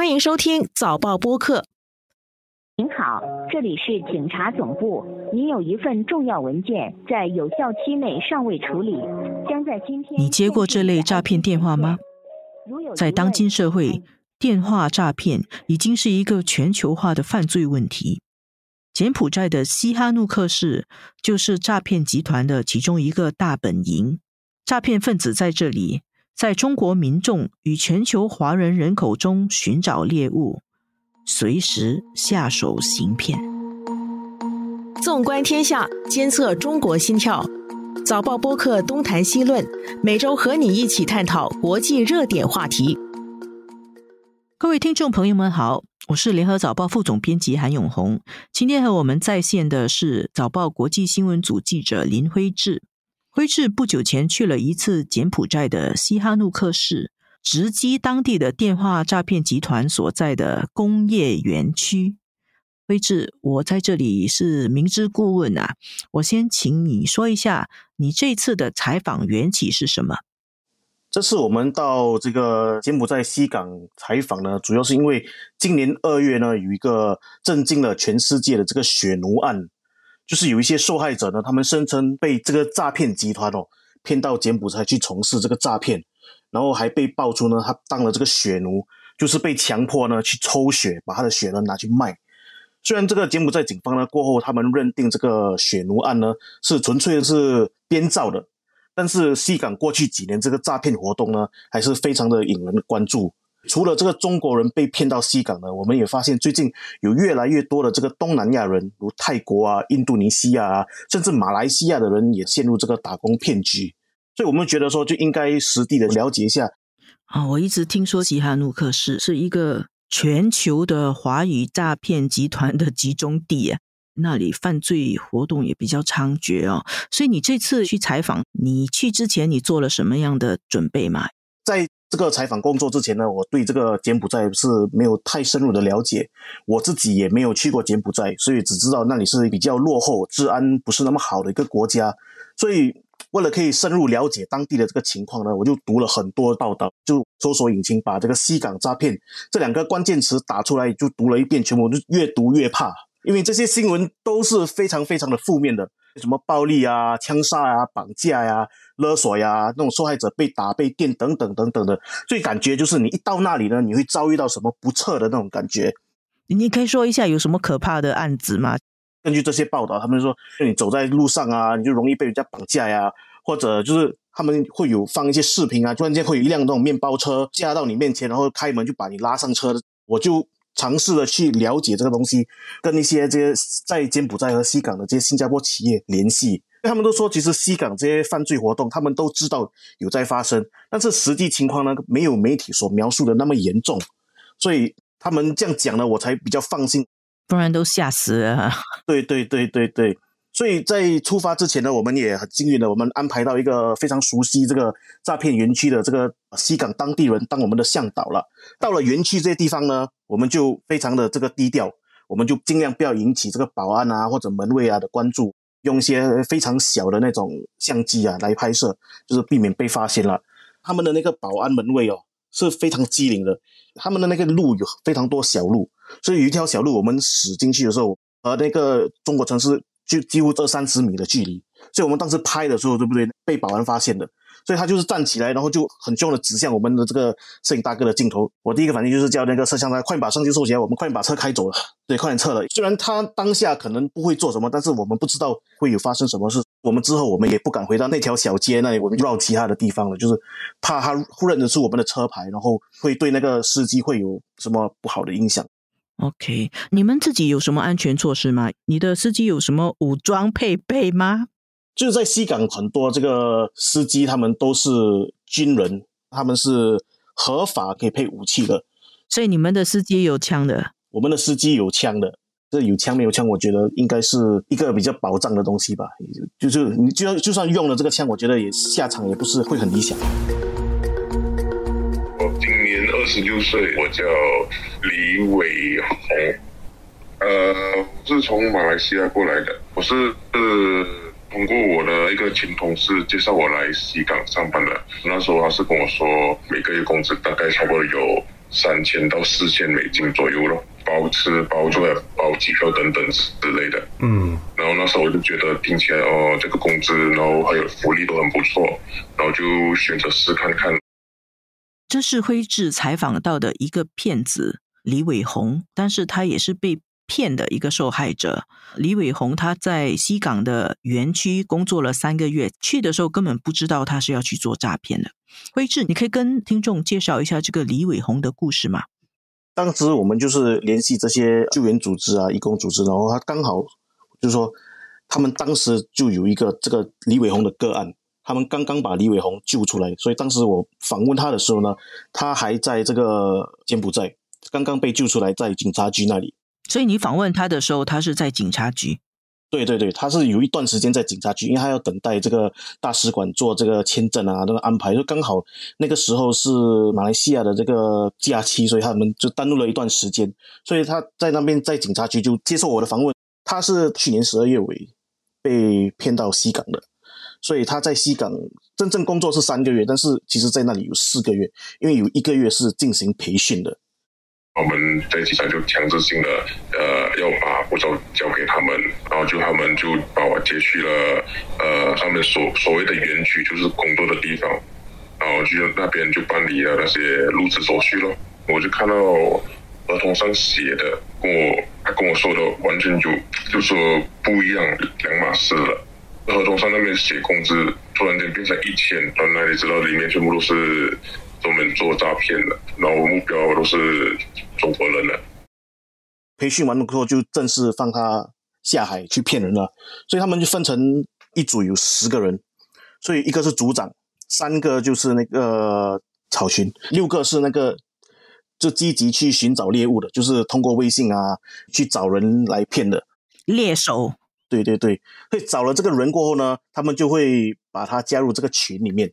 欢迎收听早报播客。您好，这里是警察总部。您有一份重要文件在有效期内尚未处理，将在今天。你接过这类诈骗电话吗？在当今社会，电话诈骗已经是一个全球化的犯罪问题。柬埔寨的西哈努克市就是诈骗集团的其中一个大本营。诈骗分子在这里，在中国民众与全球华人人口中寻找猎物。随时下手行骗。纵观天下，监测中国心跳。早报播客东谈西论，每周和你一起探讨国际热点话题。各位听众朋友们好，我是联合早报副总编辑韩永红。今天和我们在线的是早报国际新闻组记者林辉志。辉志不久前去了一次柬埔寨的西哈努克市。直击当地的电话诈骗集团所在的工业园区。辉志，我在这里是明知故问啊，我先请你说一下，你这次的采访缘起是什么？这次我们到这个柬埔寨西港采访呢，主要是因为今年二月呢，有一个震惊了全世界的这个血奴案，就是有一些受害者呢，他们声称被这个诈骗集团哦骗到柬埔寨去从事这个诈骗。然后还被爆出呢，他当了这个血奴，就是被强迫呢去抽血，把他的血呢拿去卖。虽然这个柬埔寨警方呢过后他们认定这个血奴案呢是纯粹是编造的，但是西港过去几年这个诈骗活动呢还是非常的引人关注。除了这个中国人被骗到西港呢，我们也发现最近有越来越多的这个东南亚人，如泰国啊、印度尼西亚啊，甚至马来西亚的人也陷入这个打工骗局。所以我们觉得说，就应该实地的了解一下。啊，我一直听说西哈努克市是一个全球的华语诈骗集团的集中地啊，那里犯罪活动也比较猖獗哦。所以你这次去采访，你去之前你做了什么样的准备吗？在这个采访工作之前呢，我对这个柬埔寨是没有太深入的了解，我自己也没有去过柬埔寨，所以只知道那里是比较落后、治安不是那么好的一个国家，所以。为了可以深入了解当地的这个情况呢，我就读了很多报道，就搜索引擎把这个“西港诈骗”这两个关键词打出来，就读了一遍，全部就越读越怕，因为这些新闻都是非常非常的负面的，什么暴力啊、枪杀啊、绑架呀、勒索呀，那种受害者被打、被电等等等等的，所以感觉就是你一到那里呢，你会遭遇到什么不测的那种感觉。你可以说一下有什么可怕的案子吗？根据这些报道，他们说，你走在路上啊，你就容易被人家绑架呀，或者就是他们会有放一些视频啊，突然间会有一辆那种面包车驾到你面前，然后开门就把你拉上车的。我就尝试的去了解这个东西，跟一些这些在柬埔寨和西港的这些新加坡企业联系，他们都说，其实西港这些犯罪活动，他们都知道有在发生，但是实际情况呢，没有媒体所描述的那么严重，所以他们这样讲呢，我才比较放心。不然都吓死了。对对对对对，所以在出发之前呢，我们也很幸运的，我们安排到一个非常熟悉这个诈骗园区的这个西港当地人当我们的向导了。到了园区这些地方呢，我们就非常的这个低调，我们就尽量不要引起这个保安啊或者门卫啊的关注，用一些非常小的那种相机啊来拍摄，就是避免被发现了。他们的那个保安门卫哦是非常机灵的，他们的那个路有非常多小路。所以有一条小路，我们驶进去的时候，和那个中国城市就几乎二三十米的距离。所以我们当时拍的时候，对不对？被保安发现的，所以他就是站起来，然后就很凶的指向我们的这个摄影大哥的镜头。我第一个反应就是叫那个摄像他快点把相机收起来，我们快点把车开走了，对，快点撤了。虽然他当下可能不会做什么，但是我们不知道会有发生什么事。我们之后我们也不敢回到那条小街那里，我们绕其他的地方了，就是怕他认得出我们的车牌，然后会对那个司机会有什么不好的影响。OK，你们自己有什么安全措施吗？你的司机有什么武装配备吗？就是在西港很多这个司机，他们都是军人，他们是合法可以配武器的。所以你们的司机有枪的？我们的司机有枪的，这有枪没有枪，我觉得应该是一个比较保障的东西吧。就是你就就算用了这个枪，我觉得也下场也不是会很理想。二十六岁，我叫李伟宏，呃，是从马来西亚过来的。我是呃通过我的一个前同事介绍我来西港上班的。那时候他是跟我说，每个月工资大概差不多有三千到四千美金左右咯，包吃包住、包机票等等之类的。嗯，然后那时候我就觉得听起来哦，这个工资，然后还有福利都很不错，然后就选择试看看。这是辉志采访到的一个骗子李伟宏，但是他也是被骗的一个受害者。李伟宏他在西港的园区工作了三个月，去的时候根本不知道他是要去做诈骗的。辉志，你可以跟听众介绍一下这个李伟宏的故事吗？当时我们就是联系这些救援组织啊、义工组织，然后他刚好就是说，他们当时就有一个这个李伟宏的个案。他们刚刚把李伟宏救出来，所以当时我访问他的时候呢，他还在这个柬埔寨，刚刚被救出来，在警察局那里。所以你访问他的时候，他是在警察局。对对对，他是有一段时间在警察局，因为他要等待这个大使馆做这个签证啊，那个安排，就刚好那个时候是马来西亚的这个假期，所以他们就耽误了一段时间。所以他在那边在警察局就接受我的访问。他是去年十二月尾被骗到西港的。所以他在西港真正工作是三个月，但是其实在那里有四个月，因为有一个月是进行培训的。我们在机场就强制性的呃要把护照交给他们，然后就他们就把我接去了呃他们所所谓的园区，就是工作的地方，然后就那边就办理了那些入职手续咯。我就看到合同上写的跟我他跟我说的完全就就说不一样，两码事了。合同上那边写工资，突然间变成一千，到那里知道里面全部都是专门做诈骗的，然后目标都是中国人了。培训完了之后，就正式放他下海去骗人了。所以他们就分成一组，有十个人，所以一个是组长，三个就是那个草群，六个是那个就积极去寻找猎物的，就是通过微信啊去找人来骗的猎手。对对对，会找了这个人过后呢，他们就会把他加入这个群里面。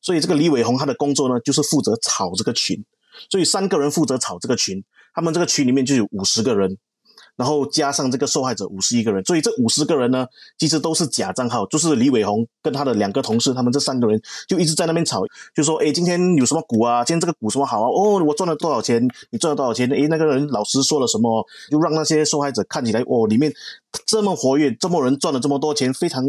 所以这个李伟红他的工作呢，就是负责炒这个群。所以三个人负责炒这个群，他们这个群里面就有五十个人。然后加上这个受害者五十一个人，所以这五十个人呢，其实都是假账号，就是李伟宏跟他的两个同事，他们这三个人就一直在那边吵，就说：“哎，今天有什么股啊？今天这个股什么好啊？哦，我赚了多少钱？你赚了多少钱？哎，那个人老师说了什么？就让那些受害者看起来，哦，里面这么活跃，这么人赚了这么多钱，非常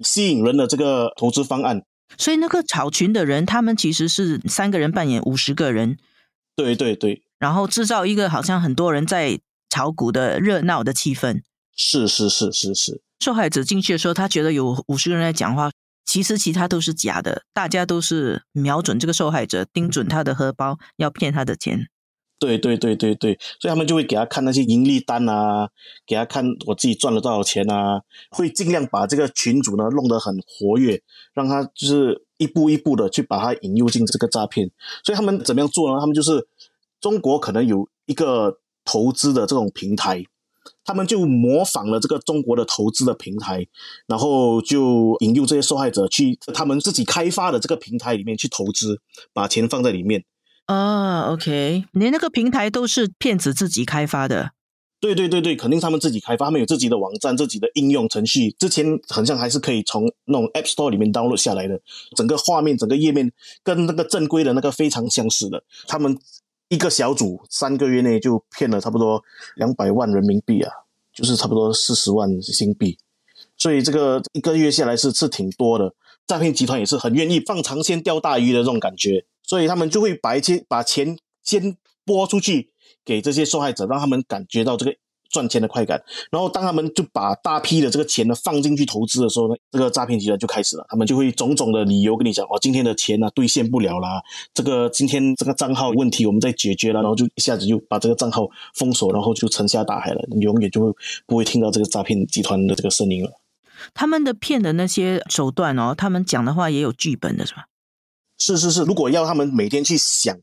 吸引人的这个投资方案。所以那个炒群的人，他们其实是三个人扮演五十个人，对对对，然后制造一个好像很多人在。炒股的热闹的气氛，是是是是是。受害者进去的时候，他觉得有五十个人在讲话，其实其他都是假的，大家都是瞄准这个受害者，盯准他的荷包，要骗他的钱。对对对对对，所以他们就会给他看那些盈利单啊，给他看我自己赚了多少钱啊，会尽量把这个群主呢弄得很活跃，让他就是一步一步的去把他引诱进这个诈骗。所以他们怎么样做呢？他们就是中国可能有一个。投资的这种平台，他们就模仿了这个中国的投资的平台，然后就引诱这些受害者去他们自己开发的这个平台里面去投资，把钱放在里面。啊，OK，连那个平台都是骗子自己开发的。对对对对，肯定他们自己开发，他们有自己的网站、自己的应用程序。之前好像还是可以从那种 App Store 里面 download 下来的，整个画面、整个页面跟那个正规的那个非常相似的。他们。一个小组三个月内就骗了差不多两百万人民币啊，就是差不多四十万新币，所以这个一个月下来是是挺多的。诈骗集团也是很愿意放长线钓大鱼的这种感觉，所以他们就会把一些把钱先拨出去给这些受害者，让他们感觉到这个。赚钱的快感，然后当他们就把大批的这个钱呢放进去投资的时候呢，这个诈骗集团就开始了，他们就会种种的理由跟你讲，哦，今天的钱呢兑现不了啦，这个今天这个账号问题我们在解决了，然后就一下子就把这个账号封锁，然后就沉下大海了，你永远就会不会听到这个诈骗集团的这个声音了。他们的骗的那些手段哦，他们讲的话也有剧本的是吧？是是是，如果要他们每天去想。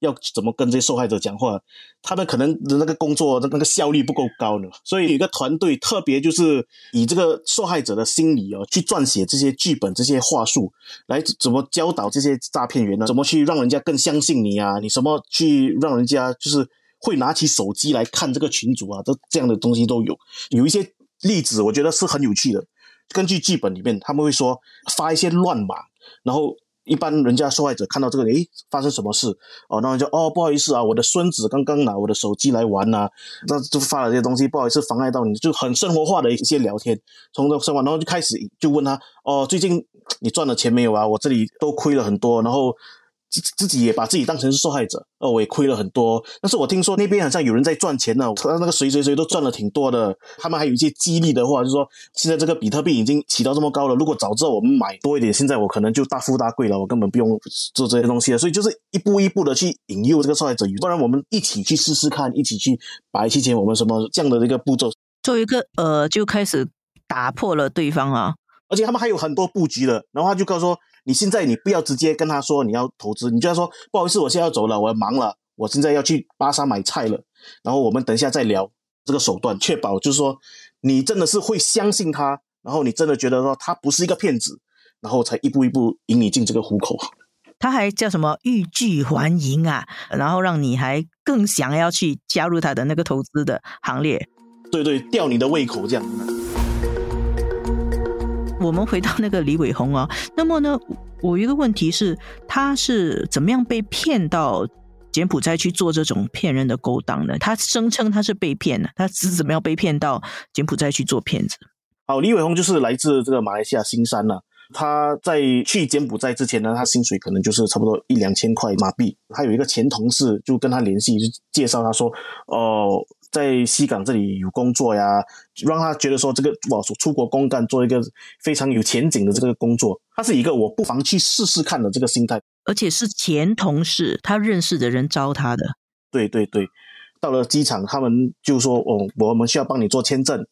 要怎么跟这些受害者讲话？他们可能的那个工作的那个效率不够高呢，所以有一个团队特别就是以这个受害者的心理哦，去撰写这些剧本、这些话术，来怎么教导这些诈骗员呢？怎么去让人家更相信你啊？你什么去让人家就是会拿起手机来看这个群主啊？都这样的东西都有。有一些例子，我觉得是很有趣的。根据剧本里面，他们会说发一些乱码，然后。一般人家受害者看到这个，诶，发生什么事？哦，然后就哦，不好意思啊，我的孙子刚刚拿我的手机来玩呐，那就发了这些东西，不好意思妨碍到你，就很生活化的一些聊天，从这生活，然后就开始就问他，哦，最近你赚了钱没有啊？我这里都亏了很多，然后。自自己也把自己当成是受害者，哦，我也亏了很多。但是我听说那边好像有人在赚钱呢，他那个谁谁谁都赚了挺多的。他们还有一些激励的话，就是说现在这个比特币已经起到这么高了，如果早知道我们买多一点，现在我可能就大富大贵了，我根本不用做这些东西了。所以就是一步一步的去引诱这个受害者，不然我们一起去试试看，一起去把一期钱我们什么这样的一个步骤，做一个呃，就开始打破了对方啊，而且他们还有很多布局的，然后他就告诉说。你现在你不要直接跟他说你要投资，你就要说不好意思，我现在要走了，我要忙了，我现在要去巴沙买菜了，然后我们等一下再聊这个手段，确保就是说你真的是会相信他，然后你真的觉得说他不是一个骗子，然后才一步一步引你进这个虎口。他还叫什么欲拒还迎啊，然后让你还更想要去加入他的那个投资的行列。对对，吊你的胃口这样。我们回到那个李伟宏啊，那么呢，我一个问题是，他是怎么样被骗到柬埔寨去做这种骗人的勾当呢？他声称他是被骗的，他是怎么样被骗到柬埔寨去做骗子？好，李伟宏就是来自这个马来西亚新山呢。他在去柬埔寨之前呢，他薪水可能就是差不多一两千块马币。他有一个前同事就跟他联系，就介绍他说，哦。在西港这里有工作呀，让他觉得说这个哇，出国公干做一个非常有前景的这个工作，他是一个我不妨去试试看的这个心态，而且是前同事，他认识的人招他的。对对对，到了机场，他们就说哦，我们需要帮你做签证，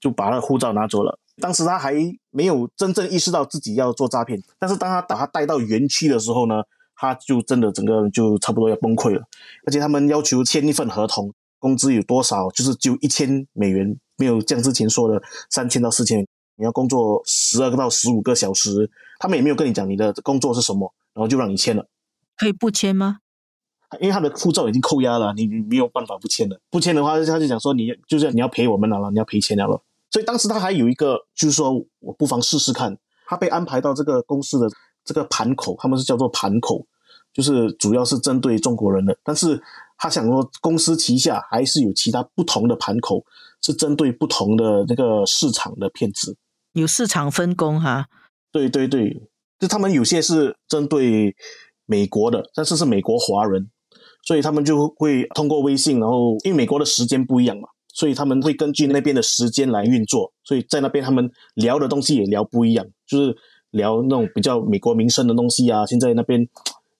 就把他的护照拿走了。当时他还没有真正意识到自己要做诈骗，但是当他把他带到园区的时候呢，他就真的整个人就差不多要崩溃了，而且他们要求签一份合同。工资有多少？就是就一千美元，没有像之前说的三千到四千。你要工作十二个到十五个小时，他们也没有跟你讲你的工作是什么，然后就让你签了。可以不签吗？因为他的护照已经扣押了，你你没有办法不签的。不签的话，他就讲说你就是你要赔我们了了，你要赔钱了了。所以当时他还有一个，就是说我不妨试试看。他被安排到这个公司的这个盘口，他们是叫做盘口，就是主要是针对中国人的，但是。他想说，公司旗下还是有其他不同的盘口，是针对不同的那个市场的骗子，有市场分工哈。对对对，就他们有些是针对美国的，但是是美国华人，所以他们就会通过微信，然后因为美国的时间不一样嘛，所以他们会根据那边的时间来运作，所以在那边他们聊的东西也聊不一样，就是聊那种比较美国民生的东西啊，现在那边。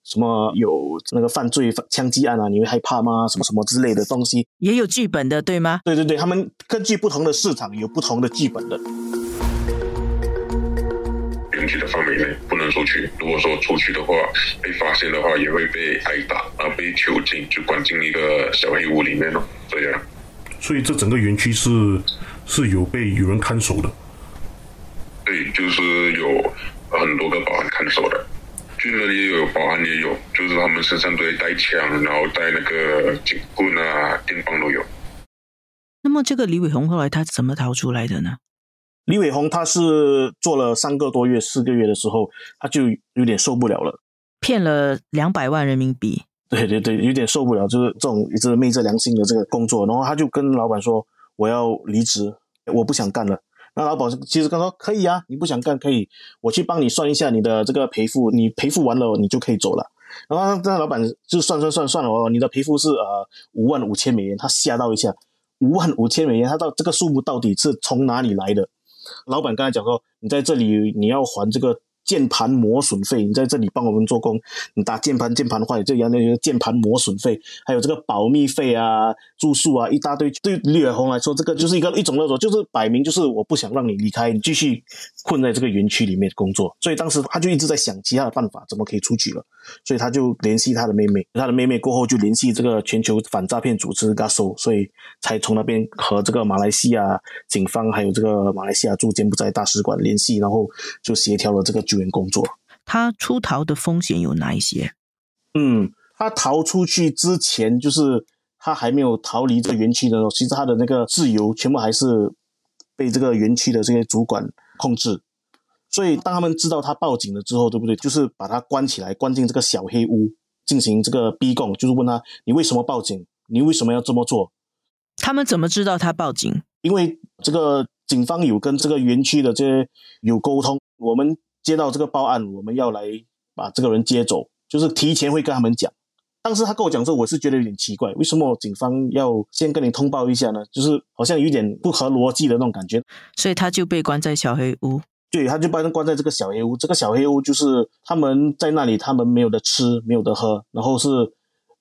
什么有那个犯罪枪击案啊？你会害怕吗？什么什么之类的东西也有剧本的，对吗？对对对，他们根据不同的市场有不同的剧本的。园区的范围内不能出去，如果说出去的话，被发现的话也会被挨打啊，被囚禁，就关进一个小黑屋里面了。这样。所以这整个园区是是有被有人看守的。对，就是有很多个保安看守的。军人也有，保安也有，就是他们身上都会带枪，然后带那个警棍啊、电棒都有。那么这个李伟宏后来他怎么逃出来的呢？李伟宏他是做了三个多月、四个月的时候，他就有点受不了了，骗了两百万人民币。对对对，有点受不了，就是这种一直昧着良心的这个工作，然后他就跟老板说：“我要离职，我不想干了。”那老板其实跟他说可以啊，你不想干可以，我去帮你算一下你的这个赔付，你赔付完了你就可以走了。然后那老板就算算算算了哦，你的赔付是呃五万五千美元，他吓到一下，五万五千美元，他到这个数目到底是从哪里来的？老板刚才讲说，你在这里你要还这个。键盘磨损费，你在这里帮我们做工，你打键盘，键盘坏，这样那个键盘磨损费，还有这个保密费啊、住宿啊，一大堆。对李伟宏来说，这个就是一个一种勒索，就是摆明就是我不想让你离开，你继续困在这个园区里面工作。所以当时他就一直在想其他的办法，怎么可以出去了。所以他就联系他的妹妹，他的妹妹过后就联系这个全球反诈骗组织 GASO，所以才从那边和这个马来西亚警方还有这个马来西亚驻柬埔寨大使馆联系，然后就协调了这个。救援工作，他出逃的风险有哪一些？嗯，他逃出去之前，就是他还没有逃离这个园区的时候，其实他的那个自由全部还是被这个园区的这些主管控制，所以当他们知道他报警了之后，对不对？就是把他关起来，关进这个小黑屋，进行这个逼供，就是问他你为什么报警？你为什么要这么做？他们怎么知道他报警？因为这个警方有跟这个园区的这些有沟通，我们接到这个报案，我们要来把这个人接走，就是提前会跟他们讲。当时他跟我讲说，我是觉得有点奇怪，为什么警方要先跟你通报一下呢？就是好像有点不合逻辑的那种感觉。所以他就被关在小黑屋。对，他就把人关在这个小黑屋。这个小黑屋就是他们在那里，他们没有的吃，没有的喝，然后是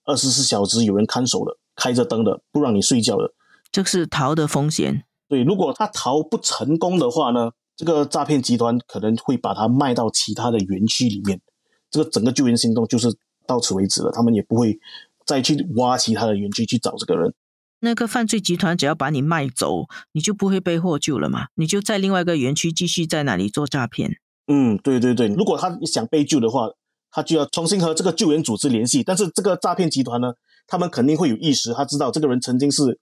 二十四小时有人看守的，开着灯的，不让你睡觉的。这是逃的风险。对，如果他逃不成功的话呢，这个诈骗集团可能会把它卖到其他的园区里面。这个整个救援行动就是。到此为止了，他们也不会再去挖其他的园区去找这个人。那个犯罪集团只要把你卖走，你就不会被获救了嘛？你就在另外一个园区继续在那里做诈骗。嗯，对对对。如果他想被救的话，他就要重新和这个救援组织联系。但是这个诈骗集团呢，他们肯定会有意识，他知道这个人曾经是。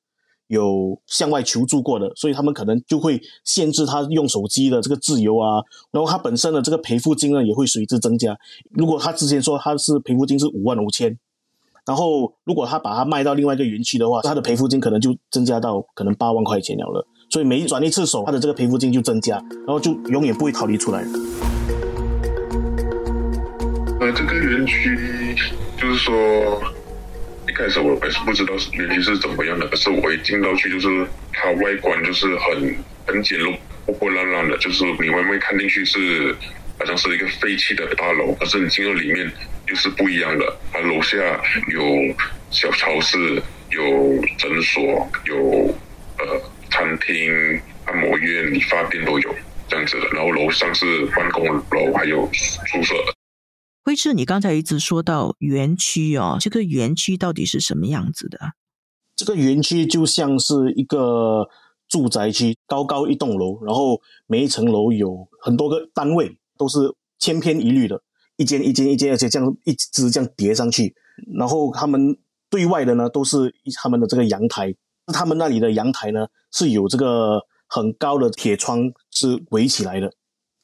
有向外求助过的，所以他们可能就会限制他用手机的这个自由啊，然后他本身的这个赔付金呢也会随之增加。如果他之前说他是赔付金是五万五千，然后如果他把它卖到另外一个园区的话，他的赔付金可能就增加到可能八万块钱了了。所以每转一次手，他的这个赔付金就增加，然后就永远不会逃离出来。呃，这个园区就是说。开始我还是不知道是园区是怎么样的，可是我一进到去，就是它外观就是很很简陋、破破烂烂的，就是你外面看进去是好像是一个废弃的大楼，可是你进到里面又是不一样的。它楼下有小超市、有诊所、有呃餐厅、按摩院、理发店都有这样子的，然后楼上是办公楼，还有宿舍。辉志，你刚才一直说到园区哦，这个园区到底是什么样子的？这个园区就像是一个住宅区，高高一栋楼，然后每一层楼有很多个单位，都是千篇一律的，一间一间一间，而且这样一直这样叠上去。然后他们对外的呢，都是他们的这个阳台，他们那里的阳台呢是有这个很高的铁窗是围起来的。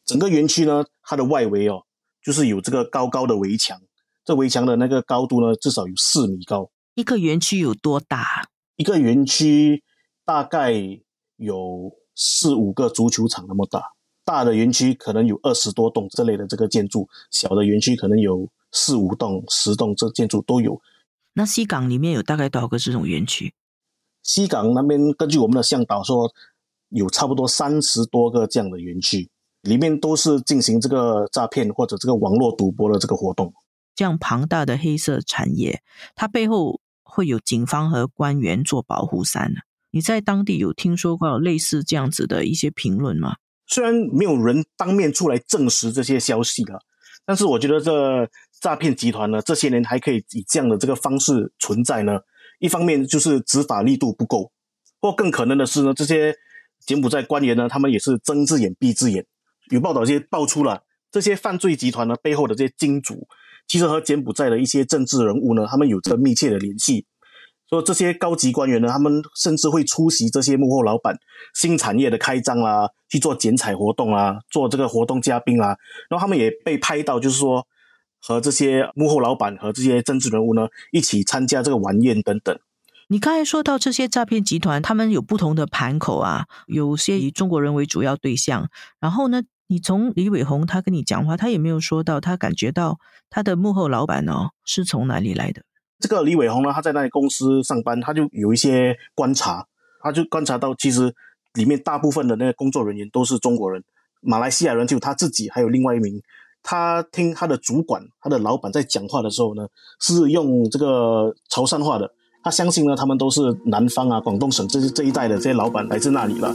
整个园区呢，它的外围哦。就是有这个高高的围墙，这围墙的那个高度呢，至少有四米高。一个园区有多大？一个园区大概有四五个足球场那么大。大的园区可能有二十多栋这类的这个建筑，小的园区可能有四五栋、十栋这建筑都有。那西港里面有大概多少个这种园区？西港那边根据我们的向导说，有差不多三十多个这样的园区。里面都是进行这个诈骗或者这个网络赌博的这个活动，这样庞大的黑色产业，它背后会有警方和官员做保护伞呢？你在当地有听说过类似这样子的一些评论吗？虽然没有人当面出来证实这些消息了，但是我觉得这诈骗集团呢，这些年还可以以这样的这个方式存在呢。一方面就是执法力度不够，或更可能的是呢，这些柬埔寨官员呢，他们也是睁只眼闭只眼。有报道，这些爆出了这些犯罪集团呢背后的这些金主，其实和柬埔寨的一些政治人物呢，他们有着密切的联系。说这些高级官员呢，他们甚至会出席这些幕后老板新产业的开张啦，去做剪彩活动啊，做这个活动嘉宾啊。然后他们也被拍到，就是说和这些幕后老板和这些政治人物呢一起参加这个晚宴等等。你刚才说到这些诈骗集团，他们有不同的盘口啊，有些以中国人为主要对象，然后呢？你从李伟宏他跟你讲话，他也没有说到他感觉到他的幕后老板哦是从哪里来的。这个李伟宏呢，他在那里公司上班，他就有一些观察，他就观察到其实里面大部分的那个工作人员都是中国人，马来西亚人就他自己，还有另外一名。他听他的主管、他的老板在讲话的时候呢，是用这个潮汕话的。他相信呢，他们都是南方啊、广东省这这一带的这些老板来自那里了。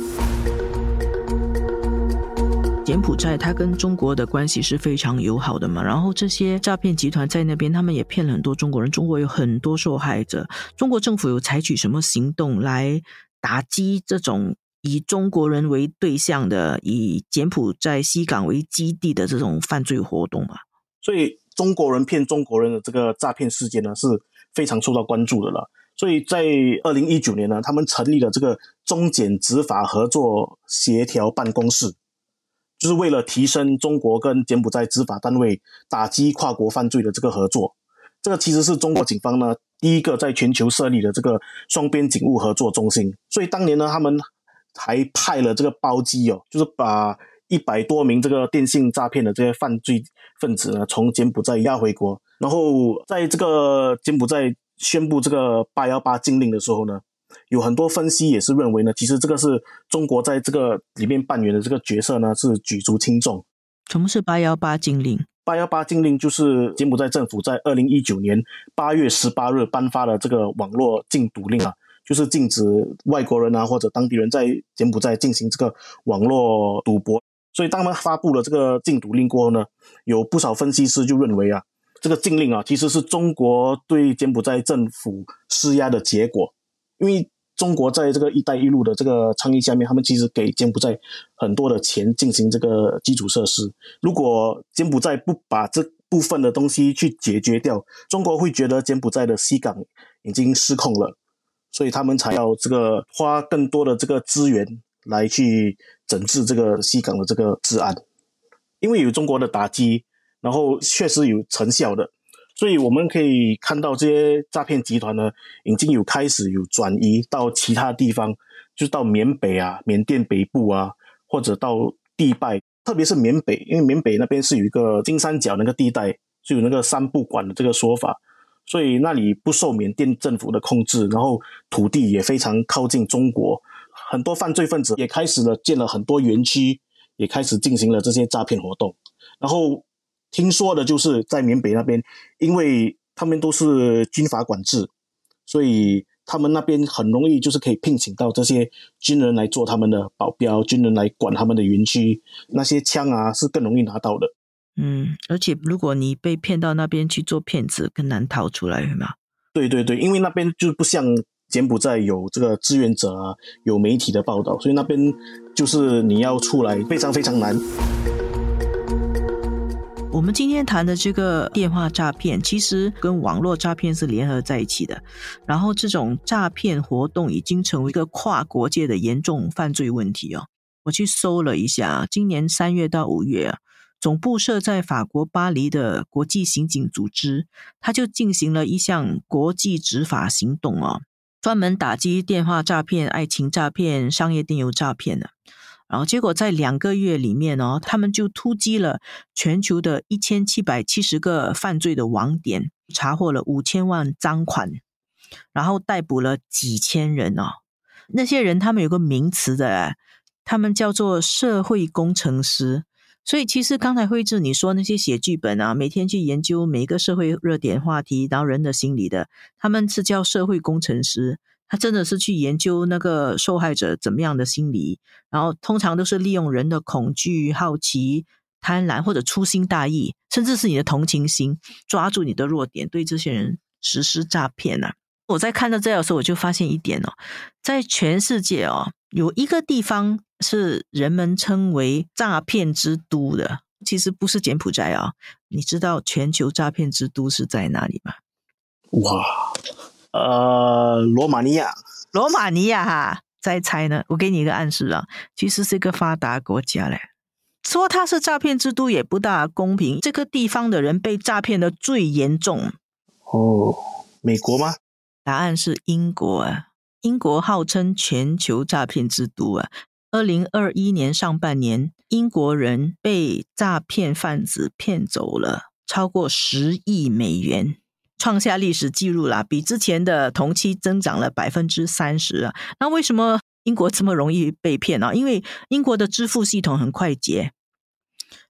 柬埔寨它跟中国的关系是非常友好的嘛，然后这些诈骗集团在那边，他们也骗了很多中国人，中国有很多受害者。中国政府有采取什么行动来打击这种以中国人为对象的、以柬埔寨西港为基地的这种犯罪活动吗？所以中国人骗中国人的这个诈骗事件呢，是非常受到关注的了。所以在二零一九年呢，他们成立了这个中柬执法合作协调办公室。就是为了提升中国跟柬埔寨执法单位打击跨国犯罪的这个合作。这个其实是中国警方呢第一个在全球设立的这个双边警务合作中心。所以当年呢，他们还派了这个包机哦，就是把一百多名这个电信诈骗的这些犯罪分子呢从柬埔寨押回国。然后在这个柬埔寨宣布这个八幺八禁令的时候呢，有很多分析也是认为呢，其实这个是中国在这个里面扮演的这个角色呢是举足轻重。什么是八幺八禁令？八幺八禁令就是柬埔寨政府在二零一九年八月十八日颁发的这个网络禁赌令啊，就是禁止外国人啊或者当地人在柬埔寨进行这个网络赌博。所以当他们发布了这个禁赌令过后呢，有不少分析师就认为啊。这个禁令啊，其实是中国对柬埔寨政府施压的结果。因为中国在这个“一带一路”的这个倡议下面，他们其实给柬埔寨很多的钱进行这个基础设施。如果柬埔寨不把这部分的东西去解决掉，中国会觉得柬埔寨的西港已经失控了，所以他们才要这个花更多的这个资源来去整治这个西港的这个治安。因为有中国的打击。然后确实有成效的，所以我们可以看到这些诈骗集团呢，已经有开始有转移到其他地方，就到缅北啊、缅甸北部啊，或者到迪拜，特别是缅北，因为缅北那边是有一个金三角那个地带，就有那个三不管的这个说法，所以那里不受缅甸政府的控制，然后土地也非常靠近中国，很多犯罪分子也开始了建了很多园区，也开始进行了这些诈骗活动，然后。听说的就是在缅北那边，因为他们都是军阀管制，所以他们那边很容易就是可以聘请到这些军人来做他们的保镖，军人来管他们的园区，那些枪啊是更容易拿到的。嗯，而且如果你被骗到那边去做骗子，更难逃出来，吗？对对对，因为那边就不像柬埔寨有这个志愿者啊，有媒体的报道，所以那边就是你要出来非常非常难。我们今天谈的这个电话诈骗，其实跟网络诈骗是联合在一起的。然后，这种诈骗活动已经成为一个跨国界的严重犯罪问题哦。我去搜了一下，今年三月到五月，总部设在法国巴黎的国际刑警组织，他就进行了一项国际执法行动哦，专门打击电话诈骗、爱情诈骗、商业电邮诈骗的。然后结果在两个月里面哦，他们就突击了全球的一千七百七十个犯罪的网点，查获了五千万赃款，然后逮捕了几千人哦。那些人他们有个名词的，他们叫做社会工程师。所以其实刚才慧智你说那些写剧本啊，每天去研究每一个社会热点话题，然后人的心理的，他们是叫社会工程师。他真的是去研究那个受害者怎么样的心理，然后通常都是利用人的恐惧、好奇、贪婪或者粗心大意，甚至是你的同情心，抓住你的弱点，对这些人实施诈骗呢。我在看到这的时候，我就发现一点哦，在全世界哦，有一个地方是人们称为诈骗之都的，其实不是柬埔寨啊。你知道全球诈骗之都是在哪里吗？哇！呃，罗马尼亚，罗马尼亚哈，再猜呢？我给你一个暗示啊，其实是一个发达国家嘞。说它是诈骗之都也不大公平，这个地方的人被诈骗的最严重。哦，美国吗？答案是英国啊！英国号称全球诈骗之都啊。二零二一年上半年，英国人被诈骗贩子骗走了超过十亿美元。创下历史记录啦，比之前的同期增长了百分之三十啊！那为什么英国这么容易被骗呢？因为英国的支付系统很快捷，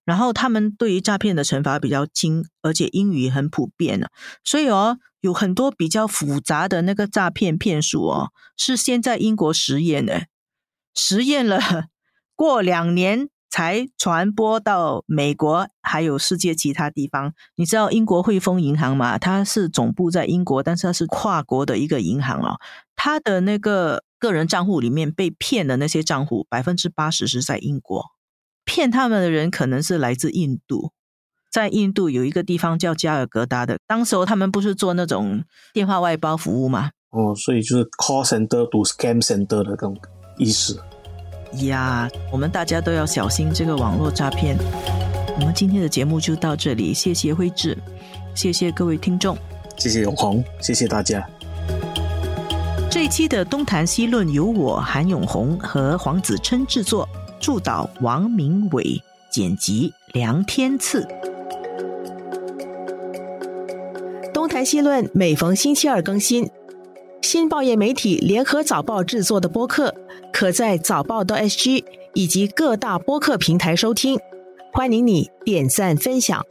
然后他们对于诈骗的惩罚比较轻，而且英语很普遍呢，所以哦，有很多比较复杂的那个诈骗骗术哦，是先在英国实验的，实验了过两年。才传播到美国，还有世界其他地方。你知道英国汇丰银行吗？它是总部在英国，但是它是跨国的一个银行哦。它的那个个人账户里面被骗的那些账户，百分之八十是在英国。骗他们的人可能是来自印度，在印度有一个地方叫加尔各答的。当时候他们不是做那种电话外包服务吗？哦，所以就是 call center to scam center 的这种意思。呀，我们大家都要小心这个网络诈骗。我们今天的节目就到这里，谢谢慧智，谢谢各位听众，谢谢永红，谢谢大家。这一期的东谈西论由我韩永红和黄子琛制作，助导王明伟，剪辑梁天赐。东谈西论每逢星期二更新，新报业媒体联合早报制作的播客，可在早报到 SG 以及各大播客平台收听。欢迎你点赞分享。